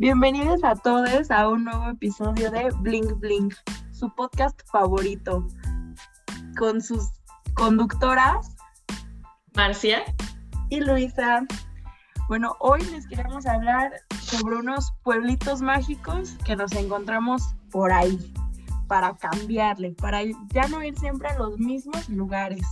Bienvenidos a todos a un nuevo episodio de Blink Blink, su podcast favorito, con sus conductoras Marcia y Luisa. Bueno, hoy les queremos hablar sobre unos pueblitos mágicos que nos encontramos por ahí, para cambiarle, para ya no ir siempre a los mismos lugares.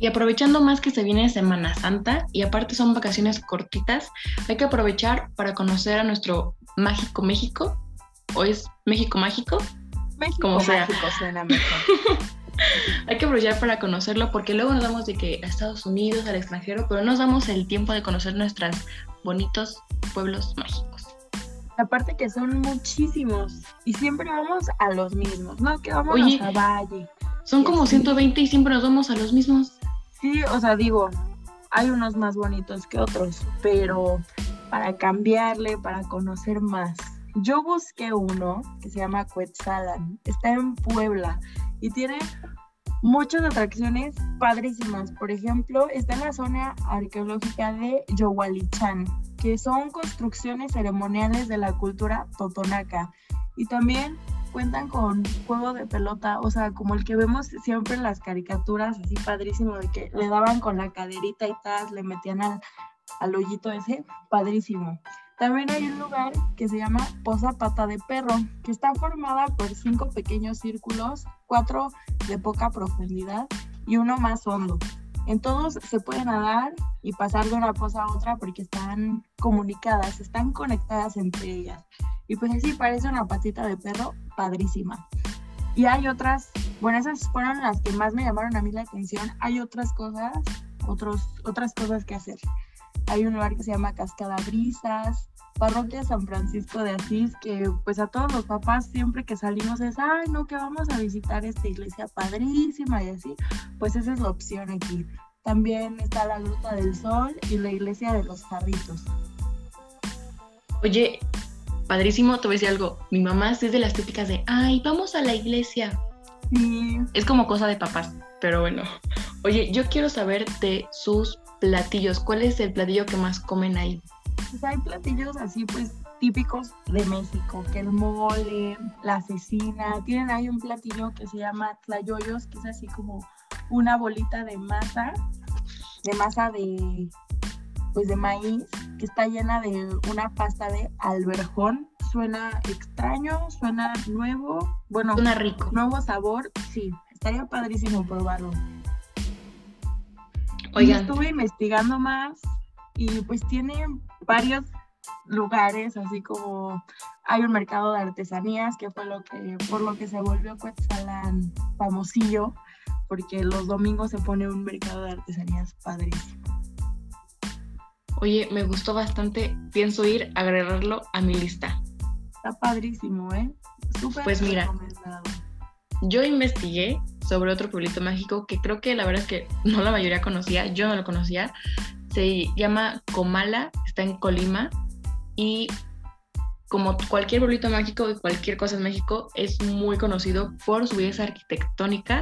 Y aprovechando más que se viene Semana Santa y aparte son vacaciones cortitas, hay que aprovechar para conocer a nuestro mágico México. ¿O es México mágico? México Como sea. mágico suena mejor. hay que aprovechar para conocerlo porque luego nos damos de que a Estados Unidos, al extranjero, pero no nos damos el tiempo de conocer nuestros bonitos pueblos mágicos. Aparte que son muchísimos y siempre vamos a los mismos, ¿no? Que vamos a Valle. Son como 120 y siempre nos vamos a los mismos. Sí, o sea, digo, hay unos más bonitos que otros, pero para cambiarle, para conocer más. Yo busqué uno que se llama Cuetzalan, está en Puebla y tiene muchas atracciones padrísimas. Por ejemplo, está en la zona arqueológica de Yohualichan, que son construcciones ceremoniales de la cultura totonaca. Y también cuentan con juego de pelota, o sea, como el que vemos siempre en las caricaturas, así padrísimo, de que le daban con la caderita y tal, le metían al, al hoyito ese, padrísimo. También hay un lugar que se llama Poza Pata de Perro, que está formada por cinco pequeños círculos, cuatro de poca profundidad y uno más hondo. En todos se puede nadar y pasar de una poza a otra porque están comunicadas, están conectadas entre ellas. Y pues así parece una patita de perro padrísima. Y hay otras, bueno, esas fueron las que más me llamaron a mí la atención. Hay otras cosas, otros, otras cosas que hacer. Hay un lugar que se llama Cascada Brisas, Parroquia San Francisco de Asís, que pues a todos los papás siempre que salimos es, ay, no, que vamos a visitar esta iglesia padrísima y así, pues esa es la opción aquí. También está la Gruta del Sol y la iglesia de los Jarritos. Oye, padrísimo, te voy a decir algo. Mi mamá es de las típicas de, ay, vamos a la iglesia. Sí. Es como cosa de papás, pero bueno. Oye, yo quiero saber de sus platillos. ¿Cuál es el platillo que más comen ahí? Pues hay platillos así, pues típicos de México, que el mole, la cecina. Tienen ahí un platillo que se llama tlayoyos, que es así como una bolita de masa, de masa de pues de maíz que está llena de una pasta de alberjón. Suena extraño, suena nuevo, bueno, suena rico. Nuevo sabor, sí, estaría padrísimo probarlo. Oigan. estuve investigando más y pues tiene varios lugares, así como hay un mercado de artesanías que fue lo que por lo que se volvió Cuetzalan famosillo, porque los domingos se pone un mercado de artesanías padrísimo. Oye, me gustó bastante. Pienso ir a agregarlo a mi lista. Está padrísimo, ¿eh? Súper Pues mira, yo investigué sobre otro pueblito mágico que creo que la verdad es que no la mayoría conocía, yo no lo conocía. Se llama Comala, está en Colima y como cualquier pueblito mágico y cualquier cosa en México, es muy conocido por su belleza arquitectónica,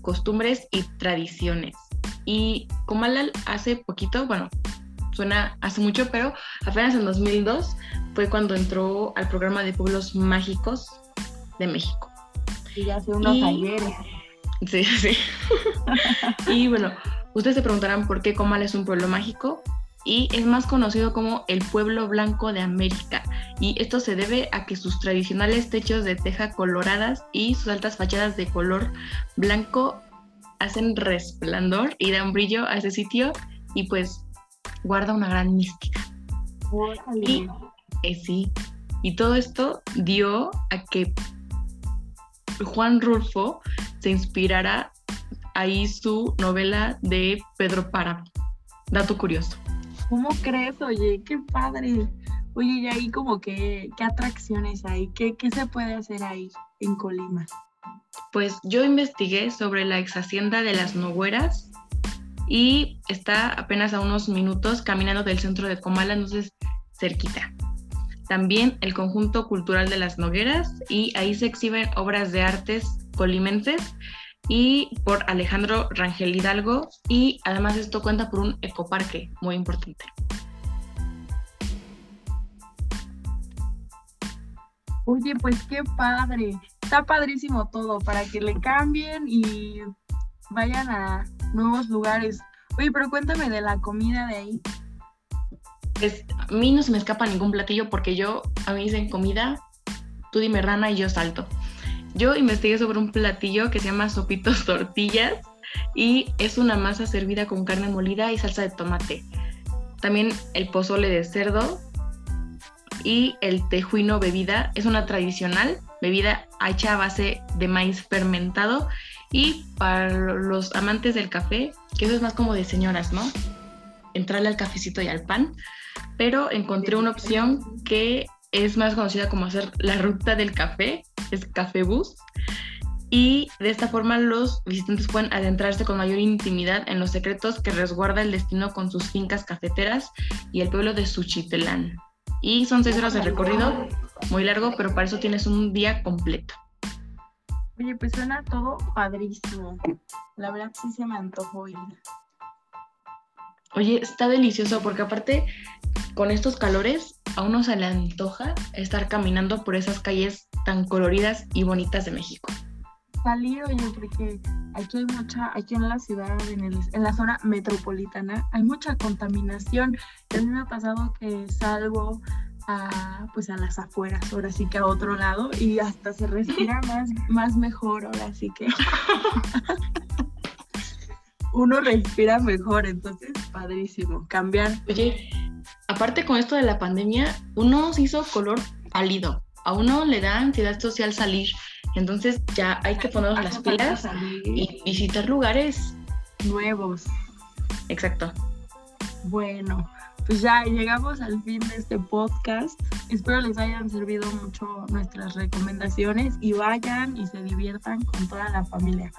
costumbres y tradiciones. Y Comala hace poquito, bueno, suena hace mucho, pero apenas en 2002 fue cuando entró al programa de pueblos mágicos de México. Y ya hace unos talleres. Sí, sí. y bueno, ustedes se preguntarán por qué Comal es un pueblo mágico y es más conocido como el pueblo blanco de América. Y esto se debe a que sus tradicionales techos de teja coloradas y sus altas fachadas de color blanco hacen resplandor y dan brillo a ese sitio y pues guarda una gran mística. Y, eh, sí, y todo esto dio a que Juan Rulfo se inspirara ahí su novela de Pedro Páramo. Dato curioso. ¿Cómo crees? Oye, qué padre. Oye, y ahí como que, ¿qué atracciones hay? ¿Qué, ¿Qué se puede hacer ahí en Colima? Pues yo investigué sobre la ex hacienda de las Nogueras y está apenas a unos minutos caminando del centro de Comala, entonces cerquita. También el conjunto cultural de las Nogueras y ahí se exhiben obras de artes colimenses y por Alejandro Rangel Hidalgo y además esto cuenta por un ecoparque muy importante. Oye, pues qué padre. Está padrísimo todo para que le cambien y vayan a nuevos lugares. Oye, pero cuéntame de la comida de ahí. Pues, a mí no se me escapa ningún platillo porque yo, a mí dicen comida, tú dime rana y yo salto. Yo investigué sobre un platillo que se llama sopitos tortillas y es una masa servida con carne molida y salsa de tomate. También el pozole de cerdo y el tejuino bebida es una tradicional bebida hecha a base de maíz fermentado y para los amantes del café, que eso es más como de señoras, ¿no? Entrarle al cafecito y al pan, pero encontré una opción que es más conocida como hacer la ruta del café, es Café Bus, y de esta forma los visitantes pueden adentrarse con mayor intimidad en los secretos que resguarda el destino con sus fincas cafeteras y el pueblo de Suchitlán. Y son seis horas de recorrido, muy largo, pero para eso tienes un día completo. Oye, pues suena todo padrísimo. La verdad sí se me antojó ir. Oye, está delicioso porque aparte con estos calores a uno se le antoja estar caminando por esas calles tan coloridas y bonitas de México. Salir, oye, porque aquí hay mucha, aquí en la ciudad, en, el, en la zona metropolitana, hay mucha contaminación. A mí me ha pasado que salgo a, pues a las afueras, ahora sí que a otro lado, y hasta se respira más, más mejor, ahora sí que. Uno respira mejor, entonces padrísimo, cambiar. Oye, aparte con esto de la pandemia, uno se hizo color pálido. A uno le da ansiedad social salir. Entonces ya hay que ponernos las pilas y visitar lugares nuevos. Exacto. Bueno, pues ya llegamos al fin de este podcast. Espero les hayan servido mucho nuestras recomendaciones y vayan y se diviertan con toda la familia.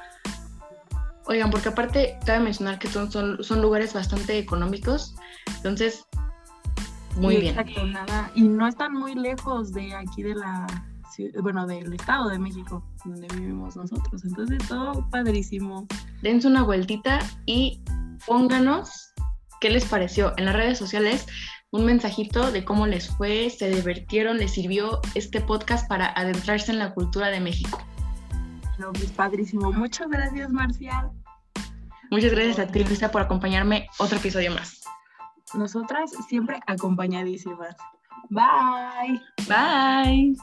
Oigan, porque aparte cabe mencionar que son, son, lugares bastante económicos, entonces muy bien. Exacto, nada. Y no están muy lejos de aquí de la, bueno, del Estado de México, donde vivimos nosotros. Entonces todo padrísimo. Dense una vueltita y pónganos qué les pareció en las redes sociales. Un mensajito de cómo les fue, se divirtieron, les sirvió este podcast para adentrarse en la cultura de México. No, pues padrísimo. Muchas gracias, Marcial. Muchas gracias a ti, Luisa, por acompañarme otro episodio más. Nosotras siempre acompañadísimas. Bye. Bye.